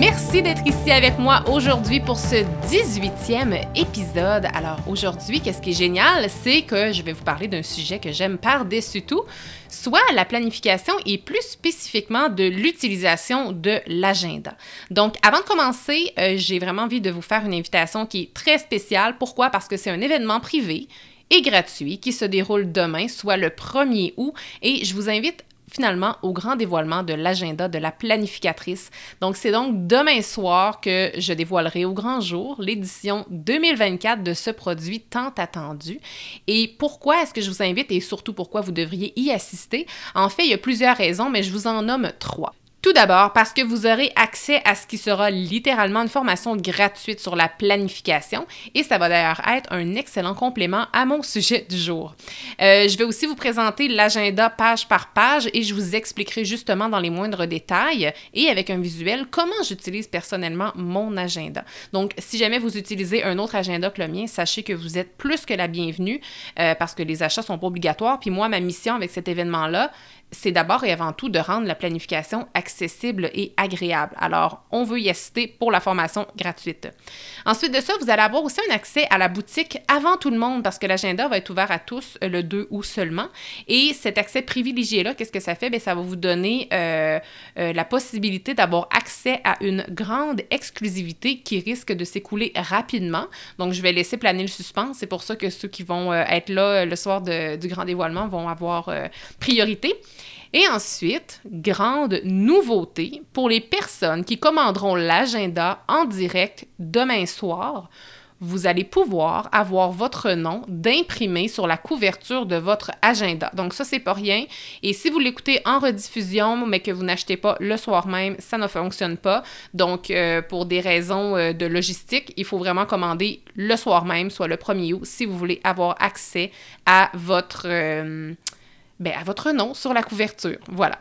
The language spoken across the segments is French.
Merci d'être ici avec moi aujourd'hui pour ce 18e épisode. Alors aujourd'hui, qu'est-ce qui est génial, c'est que je vais vous parler d'un sujet que j'aime par-dessus tout, soit la planification et plus spécifiquement de l'utilisation de l'agenda. Donc avant de commencer, euh, j'ai vraiment envie de vous faire une invitation qui est très spéciale. Pourquoi? Parce que c'est un événement privé et gratuit qui se déroule demain, soit le 1er août, et je vous invite finalement au grand dévoilement de l'agenda de la planificatrice. Donc c'est donc demain soir que je dévoilerai au grand jour l'édition 2024 de ce produit tant attendu. Et pourquoi est-ce que je vous invite et surtout pourquoi vous devriez y assister? En fait, il y a plusieurs raisons, mais je vous en nomme trois. Tout d'abord, parce que vous aurez accès à ce qui sera littéralement une formation gratuite sur la planification et ça va d'ailleurs être un excellent complément à mon sujet du jour. Euh, je vais aussi vous présenter l'agenda page par page et je vous expliquerai justement dans les moindres détails et avec un visuel comment j'utilise personnellement mon agenda. Donc, si jamais vous utilisez un autre agenda que le mien, sachez que vous êtes plus que la bienvenue euh, parce que les achats sont pas obligatoires. Puis moi, ma mission avec cet événement-là, c'est d'abord et avant tout de rendre la planification accessible et agréable. Alors, on veut y assister pour la formation gratuite. Ensuite de ça, vous allez avoir aussi un accès à la boutique avant tout le monde parce que l'agenda va être ouvert à tous le 2 août seulement. Et cet accès privilégié-là, qu'est-ce que ça fait? Ça va vous donner euh, euh, la possibilité d'avoir accès à une grande exclusivité qui risque de s'écouler rapidement. Donc, je vais laisser planer le suspense. C'est pour ça que ceux qui vont euh, être là le soir du grand dévoilement vont avoir priorité. Et ensuite, grande nouveauté pour les personnes qui commanderont l'agenda en direct demain soir, vous allez pouvoir avoir votre nom d'imprimé sur la couverture de votre agenda. Donc ça, c'est pas rien. Et si vous l'écoutez en rediffusion, mais que vous n'achetez pas le soir même, ça ne fonctionne pas. Donc, euh, pour des raisons euh, de logistique, il faut vraiment commander le soir même, soit le 1er août, si vous voulez avoir accès à votre... Euh, ben, à votre nom sur la couverture. Voilà.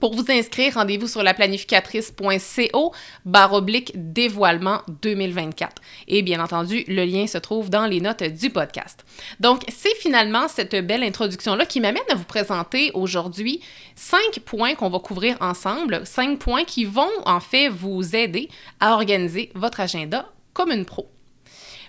Pour vous inscrire, rendez-vous sur la planificatrice.co baroblique dévoilement 2024. Et bien entendu, le lien se trouve dans les notes du podcast. Donc, c'est finalement cette belle introduction-là qui m'amène à vous présenter aujourd'hui cinq points qu'on va couvrir ensemble, cinq points qui vont en fait vous aider à organiser votre agenda comme une pro.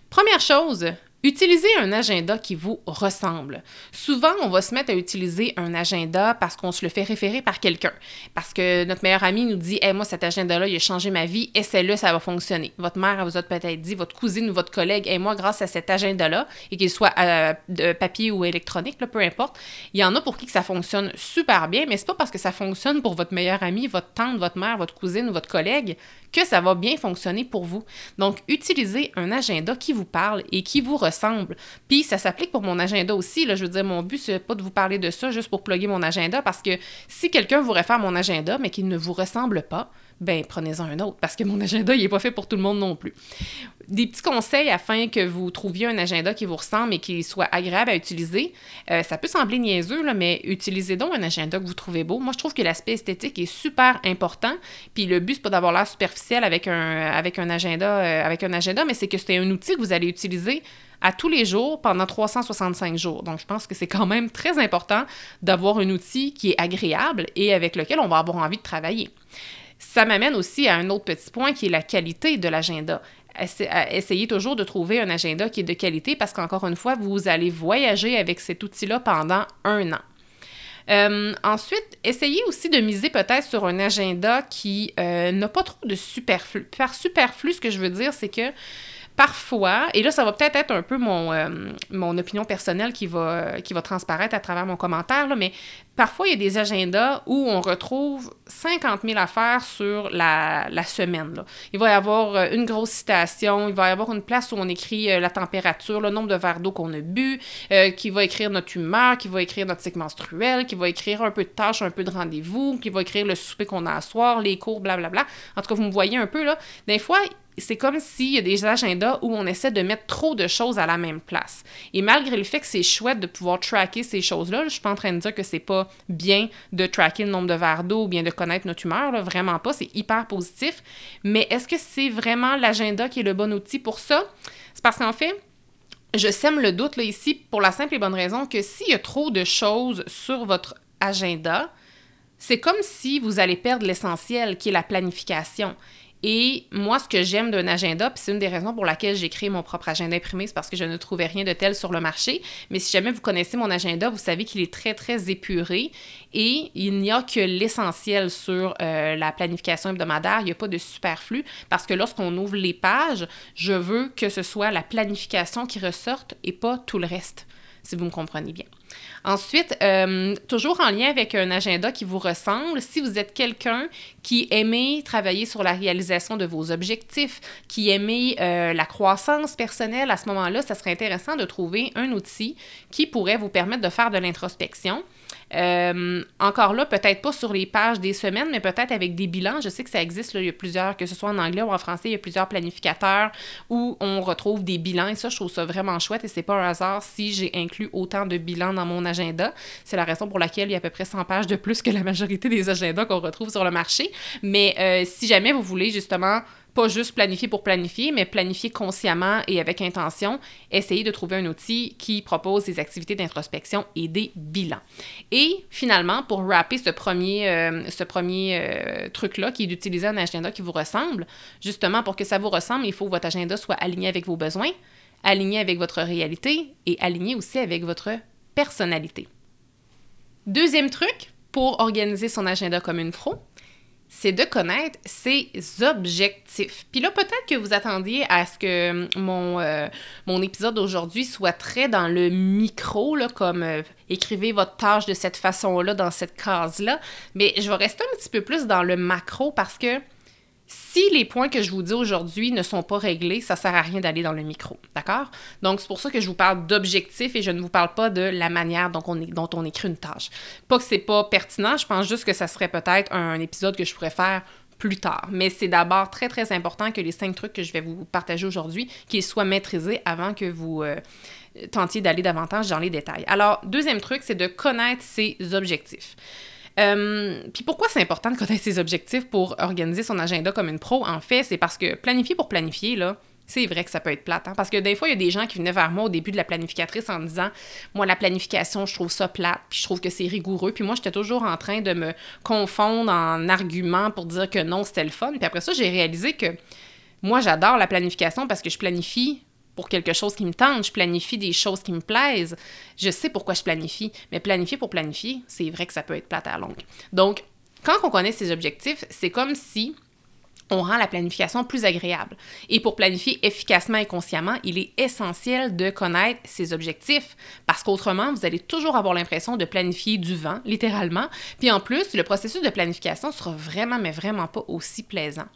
Première chose, Utilisez un agenda qui vous ressemble. Souvent, on va se mettre à utiliser un agenda parce qu'on se le fait référer par quelqu'un. Parce que notre meilleur ami nous dit hey, Moi, cet agenda-là, il a changé ma vie, essaie-le, ça va fonctionner. Votre mère vous a peut-être dit, votre cousine ou votre collègue hey, moi, grâce à cet agenda-là, et qu'il soit euh, de papier ou électronique, peu importe, il y en a pour qui que ça fonctionne super bien, mais c'est pas parce que ça fonctionne pour votre meilleur ami, votre tante, votre mère, votre cousine ou votre collègue que ça va bien fonctionner pour vous. Donc, utilisez un agenda qui vous parle et qui vous ressemble ressemble. Puis ça s'applique pour mon agenda aussi. Là, je veux dire, mon but, c'est pas de vous parler de ça juste pour plugger mon agenda, parce que si quelqu'un vous réfère mon agenda, mais qu'il ne vous ressemble pas, ben prenez-en un autre, parce que mon agenda, il n'est pas fait pour tout le monde non plus. Des petits conseils afin que vous trouviez un agenda qui vous ressemble et qui soit agréable à utiliser. Euh, ça peut sembler niaiseux, là, mais utilisez donc un agenda que vous trouvez beau. Moi, je trouve que l'aspect esthétique est super important. Puis le but, c'est pas d'avoir l'air superficiel avec un, avec un agenda, euh, avec un agenda, mais c'est que c'est un outil que vous allez utiliser à tous les jours pendant 365 jours. Donc, je pense que c'est quand même très important d'avoir un outil qui est agréable et avec lequel on va avoir envie de travailler. Ça m'amène aussi à un autre petit point qui est la qualité de l'agenda. Essayez toujours de trouver un agenda qui est de qualité parce qu'encore une fois, vous allez voyager avec cet outil-là pendant un an. Euh, ensuite, essayez aussi de miser peut-être sur un agenda qui euh, n'a pas trop de superflu. Par superflu, ce que je veux dire, c'est que parfois, et là, ça va peut-être être un peu mon, euh, mon opinion personnelle qui va, qui va transparaître à travers mon commentaire, là, mais parfois, il y a des agendas où on retrouve 50 000 affaires sur la, la semaine. Là. Il va y avoir euh, une grosse citation, il va y avoir une place où on écrit euh, la température, le nombre de verres d'eau qu'on a bu, qui va écrire notre humeur, qui va écrire notre cycle menstruel, qui va écrire un peu de tâches, un peu de rendez-vous, qui va écrire le souper qu'on a à soir, les cours, blablabla. En tout cas, vous me voyez un peu, là. Des fois, c'est comme s'il y a des agendas où on essaie de mettre trop de choses à la même place. Et malgré le fait que c'est chouette de pouvoir tracker ces choses-là, je suis pas en train de dire que c'est pas bien de tracker le nombre de verres d'eau ou bien de connaître notre humeur, vraiment pas, c'est hyper positif. Mais est-ce que c'est vraiment l'agenda qui est le bon outil pour ça? C'est parce qu'en fait, je sème le doute ici pour la simple et bonne raison que s'il y a trop de choses sur votre agenda, c'est comme si vous allez perdre l'essentiel qui est la planification. Et moi, ce que j'aime d'un agenda, puis c'est une des raisons pour laquelle j'ai créé mon propre agenda imprimé, c'est parce que je ne trouvais rien de tel sur le marché. Mais si jamais vous connaissez mon agenda, vous savez qu'il est très, très épuré et il n'y a que l'essentiel sur euh, la planification hebdomadaire. Il n'y a pas de superflu parce que lorsqu'on ouvre les pages, je veux que ce soit la planification qui ressorte et pas tout le reste, si vous me comprenez bien. Ensuite, euh, toujours en lien avec un agenda qui vous ressemble, si vous êtes quelqu'un qui aimait travailler sur la réalisation de vos objectifs, qui aimait euh, la croissance personnelle, à ce moment-là, ça serait intéressant de trouver un outil qui pourrait vous permettre de faire de l'introspection. Euh, encore là, peut-être pas sur les pages des semaines, mais peut-être avec des bilans. Je sais que ça existe, il y a plusieurs, que ce soit en anglais ou en français, il y a plusieurs planificateurs où on retrouve des bilans et ça, je trouve ça vraiment chouette et c'est pas un hasard si j'ai inclus autant de bilans dans mon agenda. C'est la raison pour laquelle il y a à peu près 100 pages de plus que la majorité des agendas qu'on retrouve sur le marché. Mais euh, si jamais vous voulez justement pas juste planifier pour planifier, mais planifier consciemment et avec intention, essayez de trouver un outil qui propose des activités d'introspection et des bilans. Et finalement, pour rapper ce premier, euh, euh, truc-là, qui est d'utiliser un agenda qui vous ressemble, justement, pour que ça vous ressemble, il faut que votre agenda soit aligné avec vos besoins, aligné avec votre réalité et aligné aussi avec votre personnalité. Deuxième truc pour organiser son agenda comme une pro, c'est de connaître ses objectifs. Puis là, peut-être que vous attendiez à ce que mon, euh, mon épisode d'aujourd'hui soit très dans le micro, là, comme euh, écrivez votre tâche de cette façon-là, dans cette case-là. Mais je vais rester un petit peu plus dans le macro parce que si les points que je vous dis aujourd'hui ne sont pas réglés, ça sert à rien d'aller dans le micro, d'accord? Donc, c'est pour ça que je vous parle d'objectifs et je ne vous parle pas de la manière dont on, dont on écrit une tâche. Pas que c'est pas pertinent, je pense juste que ça serait peut-être un épisode que je pourrais faire plus tard. Mais c'est d'abord très, très important que les cinq trucs que je vais vous partager aujourd'hui, qu'ils soient maîtrisés avant que vous euh, tentiez d'aller davantage dans les détails. Alors, deuxième truc, c'est de connaître ses objectifs. Euh, puis pourquoi c'est important de connaître ses objectifs pour organiser son agenda comme une pro? En fait, c'est parce que planifier pour planifier, là, c'est vrai que ça peut être plate. Hein? Parce que des fois, il y a des gens qui venaient vers moi au début de la planificatrice en disant Moi, la planification, je trouve ça plate, puis je trouve que c'est rigoureux. Puis moi, j'étais toujours en train de me confondre en arguments pour dire que non, c'était le fun. Puis après ça, j'ai réalisé que moi, j'adore la planification parce que je planifie pour quelque chose qui me tente, je planifie des choses qui me plaisent. Je sais pourquoi je planifie, mais planifier pour planifier, c'est vrai que ça peut être plate à longue. Donc, quand on connaît ses objectifs, c'est comme si on rend la planification plus agréable. Et pour planifier efficacement et consciemment, il est essentiel de connaître ses objectifs parce qu'autrement, vous allez toujours avoir l'impression de planifier du vent, littéralement. Puis en plus, le processus de planification sera vraiment, mais vraiment pas aussi plaisant.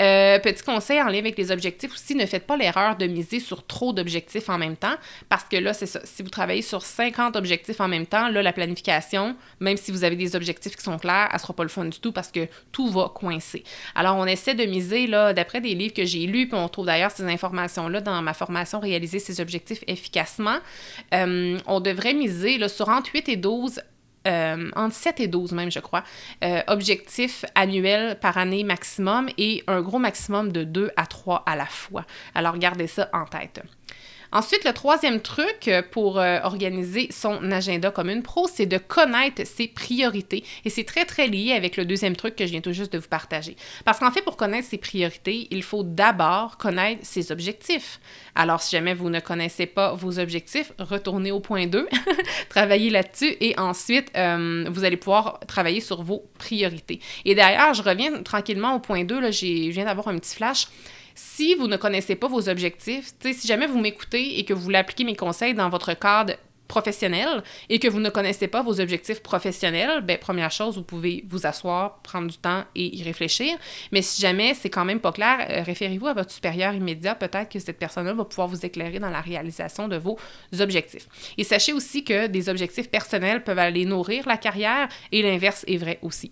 Euh, petit conseil en lien avec les objectifs aussi, ne faites pas l'erreur de miser sur trop d'objectifs en même temps, parce que là, c'est ça. Si vous travaillez sur 50 objectifs en même temps, là, la planification, même si vous avez des objectifs qui sont clairs, elle sera pas le fun du tout parce que tout va coincer. Alors, on essaie de miser, là, d'après des livres que j'ai lus, puis on trouve d'ailleurs ces informations-là dans ma formation Réaliser ses objectifs efficacement. Euh, on devrait miser là, sur entre 8 et 12 euh, entre 7 et 12 même, je crois, euh, objectifs annuels par année maximum et un gros maximum de 2 à 3 à la fois. Alors, gardez ça en tête. Ensuite, le troisième truc pour euh, organiser son agenda comme une pro, c'est de connaître ses priorités. Et c'est très, très lié avec le deuxième truc que je viens tout juste de vous partager. Parce qu'en fait, pour connaître ses priorités, il faut d'abord connaître ses objectifs. Alors, si jamais vous ne connaissez pas vos objectifs, retournez au point 2, travaillez là-dessus et ensuite, euh, vous allez pouvoir travailler sur vos priorités. Et d'ailleurs, je reviens tranquillement au point 2, là, je viens d'avoir un petit flash Si vous ne connaissez pas vos objectifs, si jamais vous m'écoutez et que vous voulez appliquer mes conseils dans votre cadre professionnel et que vous ne connaissez pas vos objectifs professionnels, ben première chose, vous pouvez vous asseoir, prendre du temps et y réfléchir. Mais si jamais c'est quand même pas clair, euh, référez-vous à votre supérieur immédiat. Peut-être que cette personne-là va pouvoir vous éclairer dans la réalisation de vos objectifs. Et sachez aussi que des objectifs personnels peuvent aller nourrir la carrière et l'inverse est vrai aussi.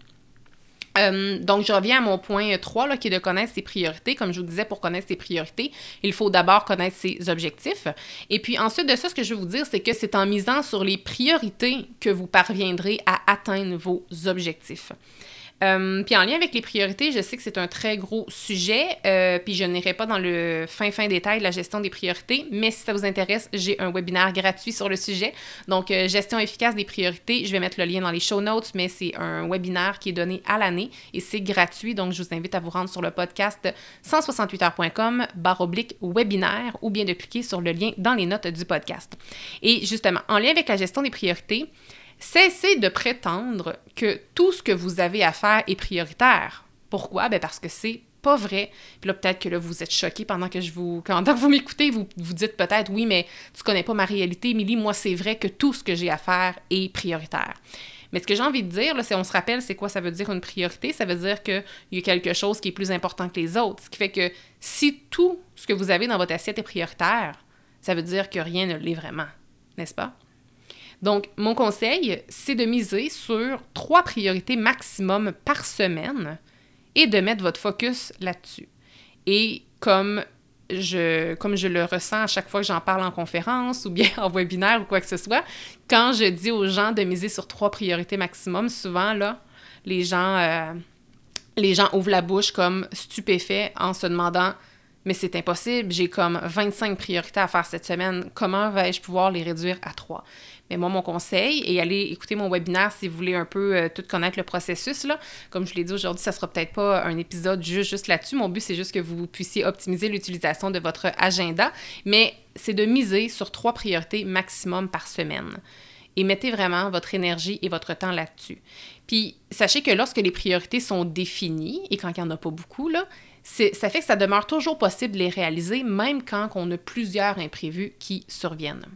Euh, donc, je reviens à mon point 3, là, qui est de connaître ses priorités. Comme je vous disais, pour connaître ses priorités, il faut d'abord connaître ses objectifs. Et puis ensuite de ça, ce que je vais vous dire, c'est que c'est en misant sur les priorités que vous parviendrez à atteindre vos objectifs. Euh, puis en lien avec les priorités, je sais que c'est un très gros sujet, euh, puis je n'irai pas dans le fin fin détail de la gestion des priorités, mais si ça vous intéresse, j'ai un webinaire gratuit sur le sujet. Donc euh, gestion efficace des priorités, je vais mettre le lien dans les show notes, mais c'est un webinaire qui est donné à l'année et c'est gratuit, donc je vous invite à vous rendre sur le podcast 168heures.com barre oblique webinaire ou bien de cliquer sur le lien dans les notes du podcast. Et justement, en lien avec la gestion des priorités, Cessez de prétendre que tout ce que vous avez à faire est prioritaire. Pourquoi? Ben parce que c'est pas vrai. Puis là, peut-être que là, vous êtes choqué pendant que je vous. Quand vous m'écoutez, vous vous dites peut-être oui, mais tu connais pas ma réalité, Émilie. Moi, c'est vrai que tout ce que j'ai à faire est prioritaire. Mais ce que j'ai envie de dire, c'est on se rappelle, c'est quoi ça veut dire une priorité? Ça veut dire qu'il y a quelque chose qui est plus important que les autres. Ce qui fait que si tout ce que vous avez dans votre assiette est prioritaire, ça veut dire que rien ne l'est vraiment. N'est-ce pas? Donc, mon conseil, c'est de miser sur trois priorités maximum par semaine et de mettre votre focus là-dessus. Et comme je, comme je le ressens à chaque fois que j'en parle en conférence ou bien en webinaire ou quoi que ce soit, quand je dis aux gens de miser sur trois priorités maximum, souvent, là, les gens, euh, les gens ouvrent la bouche comme stupéfaits en se demandant mais c'est impossible, j'ai comme 25 priorités à faire cette semaine, comment vais-je pouvoir les réduire à trois? Mais moi, mon conseil, et allez écouter mon webinaire si vous voulez un peu euh, tout connaître le processus, là. Comme je l'ai dit aujourd'hui, ça sera peut-être pas un épisode juste, juste là-dessus. Mon but, c'est juste que vous puissiez optimiser l'utilisation de votre agenda, mais c'est de miser sur trois priorités maximum par semaine et mettez vraiment votre énergie et votre temps là-dessus. Puis, sachez que lorsque les priorités sont définies, et quand il n'y en a pas beaucoup, là, ça fait que ça demeure toujours possible de les réaliser, même quand on a plusieurs imprévus qui surviennent.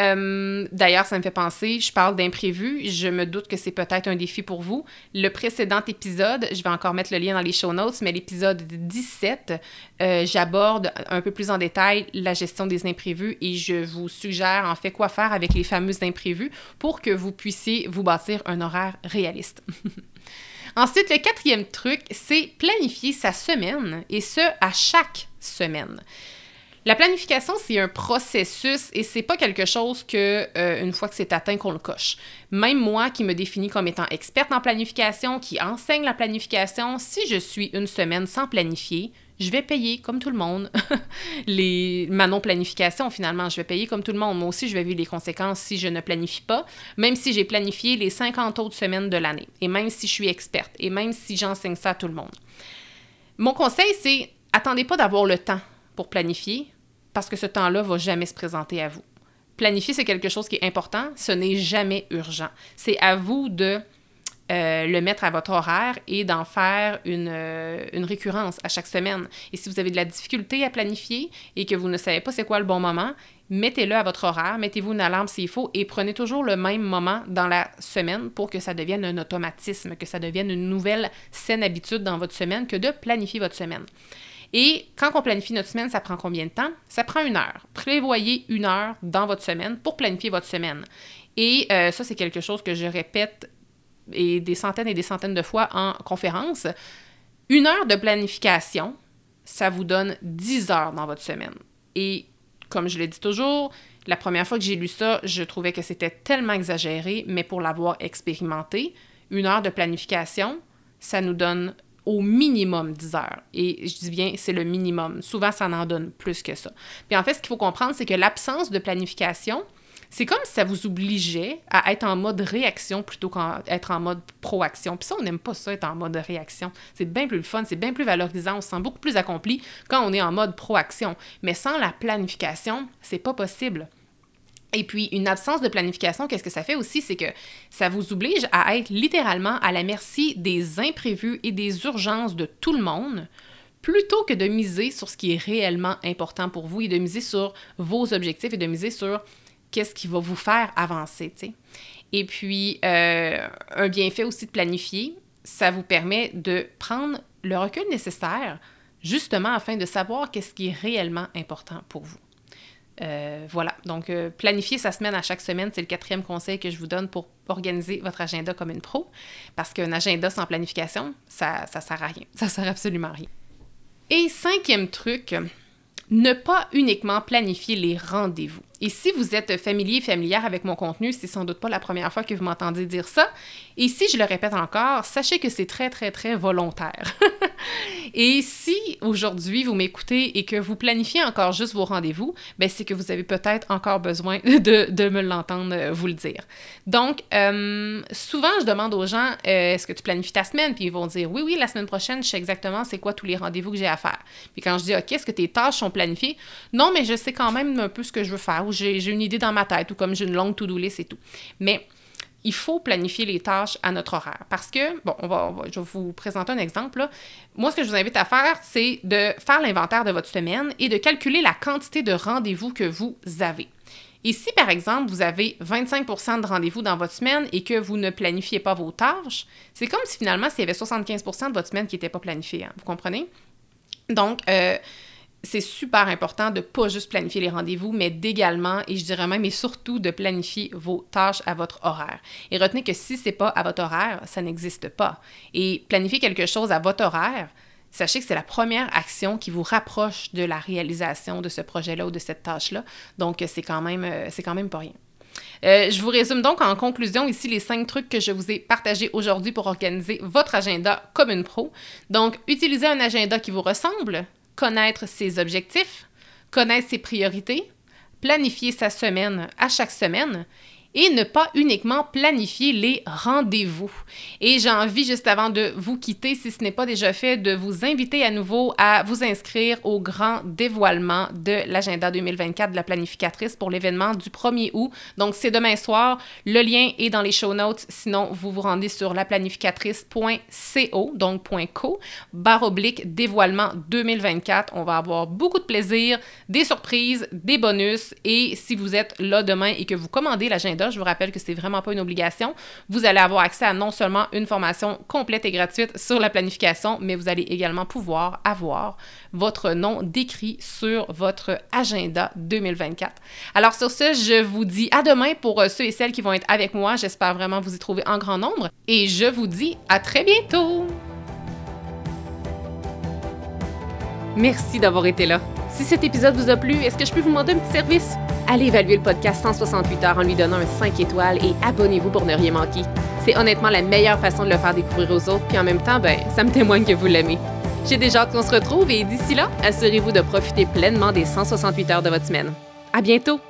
Euh, d'ailleurs, ça me fait penser, je parle d'imprévu, je me doute que c'est peut-être un défi pour vous. Le précédent épisode, je vais encore mettre le lien dans les show notes, mais l'épisode 17, euh, j'aborde un peu plus en détail la gestion des imprévus et je vous suggère en fait quoi faire avec les fameux imprévus pour que vous puissiez vous bâtir un horaire réaliste. Ensuite, le quatrième truc, c'est planifier sa semaine et ce, à chaque semaine. La planification, c'est un processus et c'est pas quelque chose que euh, une fois que c'est atteint qu'on le coche. Même moi qui me définis comme étant experte en planification, qui enseigne la planification, si je suis une semaine sans planifier, je vais payer comme tout le monde les ma non planification finalement, je vais payer comme tout le monde. Moi aussi, je vais vivre les conséquences si je ne planifie pas, même si j'ai planifié les 50 autres semaines de l'année et même si je suis experte et même si j'enseigne ça à tout le monde. Mon conseil c'est attendez pas d'avoir le temps pour planifier, parce que ce temps-là va jamais se présenter à vous. Planifier, c'est quelque chose qui est important, ce n'est jamais urgent. C'est à vous de euh, le mettre à votre horaire et d'en faire une, euh, une, récurrence à chaque semaine. Et si vous avez de la difficulté à planifier et que vous ne savez pas c'est quoi le bon moment, mettez-le à votre horaire, mettez-vous une alarme s'il faut et prenez toujours le même moment dans la semaine pour que ça devienne un automatisme, que ça devienne une nouvelle saine habitude dans votre semaine que de planifier votre semaine. Et quand on planifie notre semaine, ça prend combien de temps? Ça prend une heure. Prévoyez une heure dans votre semaine pour planifier votre semaine. Et euh, ça, c'est quelque chose que je répète et des centaines et des centaines de fois en conférence. Une heure de planification, ça vous donne 10 heures dans votre semaine. Et comme je l'ai dit toujours, la première fois que j'ai lu ça, je trouvais que c'était tellement exagéré, mais pour l'avoir expérimenté, une heure de planification, ça nous donne au minimum 10 heures. Et je dis bien, c'est le minimum. Souvent, ça en donne plus que ça. Puis en fait, ce qu'il faut comprendre, c'est que l'absence de planification, c'est comme si ça vous obligeait à être en mode réaction plutôt qu'être en mode proaction. Puis ça, on n'aime pas ça, être en mode réaction. C'est bien plus fun, c'est bien plus valorisant, on se sent beaucoup plus accompli quand on est en mode proaction. Mais sans la planification, c'est pas possible. Et puis, une absence de planification, qu'est-ce que ça fait aussi? C'est que ça vous oblige à être littéralement à la merci des imprévus et des urgences de tout le monde, plutôt que de miser sur ce qui est réellement important pour vous et de miser sur vos objectifs et de miser sur qu'est-ce qui va vous faire avancer. Et puis, euh, un bienfait aussi de planifier, ça vous permet de prendre le recul nécessaire justement afin de savoir qu'est-ce qui est réellement important pour vous. Euh, voilà, donc euh, planifier sa semaine à chaque semaine, c'est le quatrième conseil que je vous donne pour organiser votre agenda comme une pro, parce qu'un agenda sans planification, ça ne sert à rien, ça sert absolument à rien. Et cinquième truc, ne pas uniquement planifier les rendez-vous. Et si vous êtes familier, familière avec mon contenu, c'est sans doute pas la première fois que vous m'entendez dire ça. Et si je le répète encore, sachez que c'est très, très, très volontaire. et si aujourd'hui vous m'écoutez et que vous planifiez encore juste vos rendez-vous, ben c'est que vous avez peut-être encore besoin de, me l'entendre euh, vous le dire. Donc, euh, souvent, je demande aux gens euh, est-ce que tu planifies ta semaine? Puis ils vont dire oui, oui, la semaine prochaine, je sais exactement c'est quoi tous les rendez-vous que j'ai à faire. Puis quand je dis OK, est-ce que tes tâches sont planifiées? Non, mais je sais quand même un peu ce que je veux faire j'ai une idée dans ma tête ou comme j'ai une longue to-do list et tout. Mais il faut planifier les tâches à notre horaire. Parce que, bon, je vais vous présenter un exemple. Moi, ce que je vous invite à faire, c'est de faire l'inventaire de votre semaine et de calculer la quantité de rendez-vous que vous avez. Et si, par exemple, vous avez 25% de rendez-vous dans votre semaine et que vous ne planifiez pas vos tâches, c'est comme si finalement, s'il y avait 75% de votre semaine qui n'était pas planifiée. Hein. vous comprenez? Donc, euh, c'est super important de pas juste planifier les rendez-vous, mais d'également, et je dirais même et surtout, de planifier vos tâches à votre horaire. Et retenez que si c'est pas à votre horaire, ça n'existe pas. Et planifier quelque chose à votre horaire, sachez que c'est la première action qui vous rapproche de la réalisation de ce projet-là ou de cette tâche-là. Donc, c'est quand même, euh, quand pas rien. Euh, je vous résume donc en conclusion ici les cinq trucs que je vous ai partagés aujourd'hui pour organiser votre agenda comme une pro. Donc, utilisez un agenda qui vous ressemble, connaître ses objectifs, connaître ses priorités, planifier sa semaine à chaque semaine et ne pas uniquement planifier les rendez-vous. Et j'ai envie, juste avant de vous quitter, si ce n'est pas déjà fait, de vous inviter à nouveau à vous inscrire au grand dévoilement de l'agenda 2024 de la planificatrice pour l'événement du 1er août. Donc, c'est demain soir. Le lien est dans les show notes. Sinon, vous vous rendez sur laplanificatrice.co, donc .co, barre oblique dévoilement 2024. On va avoir beaucoup de plaisir, des surprises, des bonus. Et si vous êtes là demain et que vous commandez l'agenda, je vous rappelle que c'est vraiment pas une obligation. Vous allez avoir accès à non seulement une formation complète et gratuite sur la planification, mais vous allez également pouvoir avoir votre nom décrit sur votre agenda 2024. Alors sur ce, je vous dis à demain pour euh, ceux et celles qui vont être avec moi. J'espère vraiment vous y trouver en grand nombre et je vous dis à très bientôt. Merci d'avoir été là. Si cet épisode vous a plu, est-ce que je peux vous demander un petit service? Allez évaluer le podcast 168 heures en lui donnant un 5 étoiles et abonnez-vous pour ne rien manquer. C'est honnêtement la meilleure façon de le faire découvrir aux autres, puis en même temps, ben, ça me témoigne que vous l'aimez. J'ai déjà hâte qu'on se retrouve et d'ici là, assurez-vous de profiter pleinement des 168 heures de votre semaine. À bientôt!